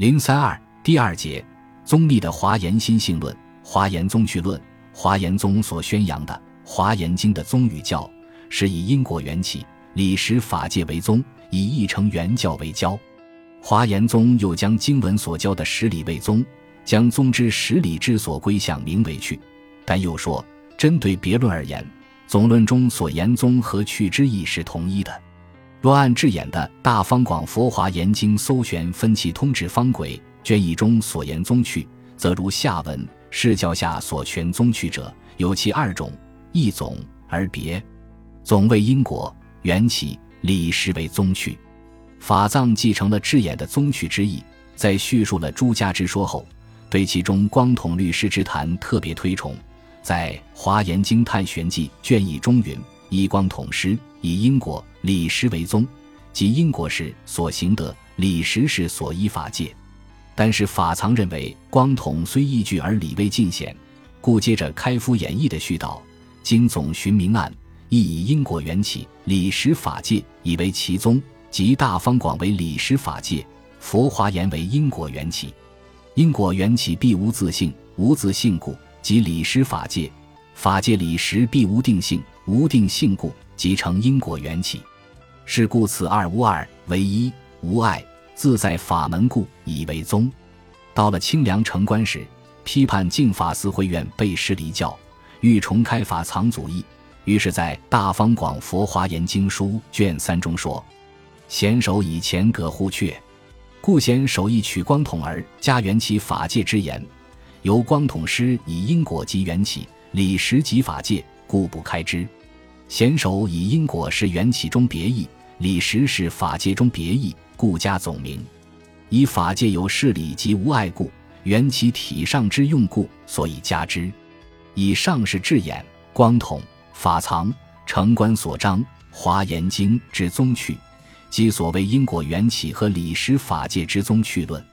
零三二第二节，宗密的华严心性论、华严宗趣论。华严宗所宣扬的《华严经》的宗语教，是以因果缘起、理实法界为宗，以义成原教为教。华严宗又将经文所教的实理为宗，将宗之实理之所归向名为趣。但又说，针对别论而言，总论中所言宗和趣之意是同一的。若按智演的《大方广佛华严经搜玄分歧通指方轨》卷一中所言宗趣，则如下文：释教下所全宗趣者，有其二种，一总而别。总为因果缘起理实为宗趣。法藏继承了智演的宗趣之意，在叙述了诸家之说后，对其中光统律师之谈特别推崇。在《华严经探玄记》卷一中云：以光统师以因果。理实为宗，即因果是所行德，理实是所依法界。但是法藏认为，光统虽依据而理未尽显，故接着开敷演义的絮道：经总寻明暗，亦以因果缘起，理实法界，以为其宗。即大方广为理实法界，佛华严为因果缘起。因果缘起必无自性，无自性故，即理实法界；法界理实必无定性，无定性故，即成因果缘起。是故此二无二，为一无碍，自在法门故，以为宗。到了清凉城关时，批判净法寺会院背师离教，欲重开法藏祖义，于是，在《大方广佛华严经书》卷三中说：“贤首以前葛护阙，故贤首亦取光统而加缘起法界之言，由光统师以因果及缘起，理实及法界，故不开之。贤首以因果是缘起中别义。”理实是法界中别义，故加总名。以法界有事理及无碍故，缘起体上之用故，所以加之。以上是智眼、光统、法藏、成观所章《华严经》之宗趣，即所谓因果缘起和理实法界之宗趣论。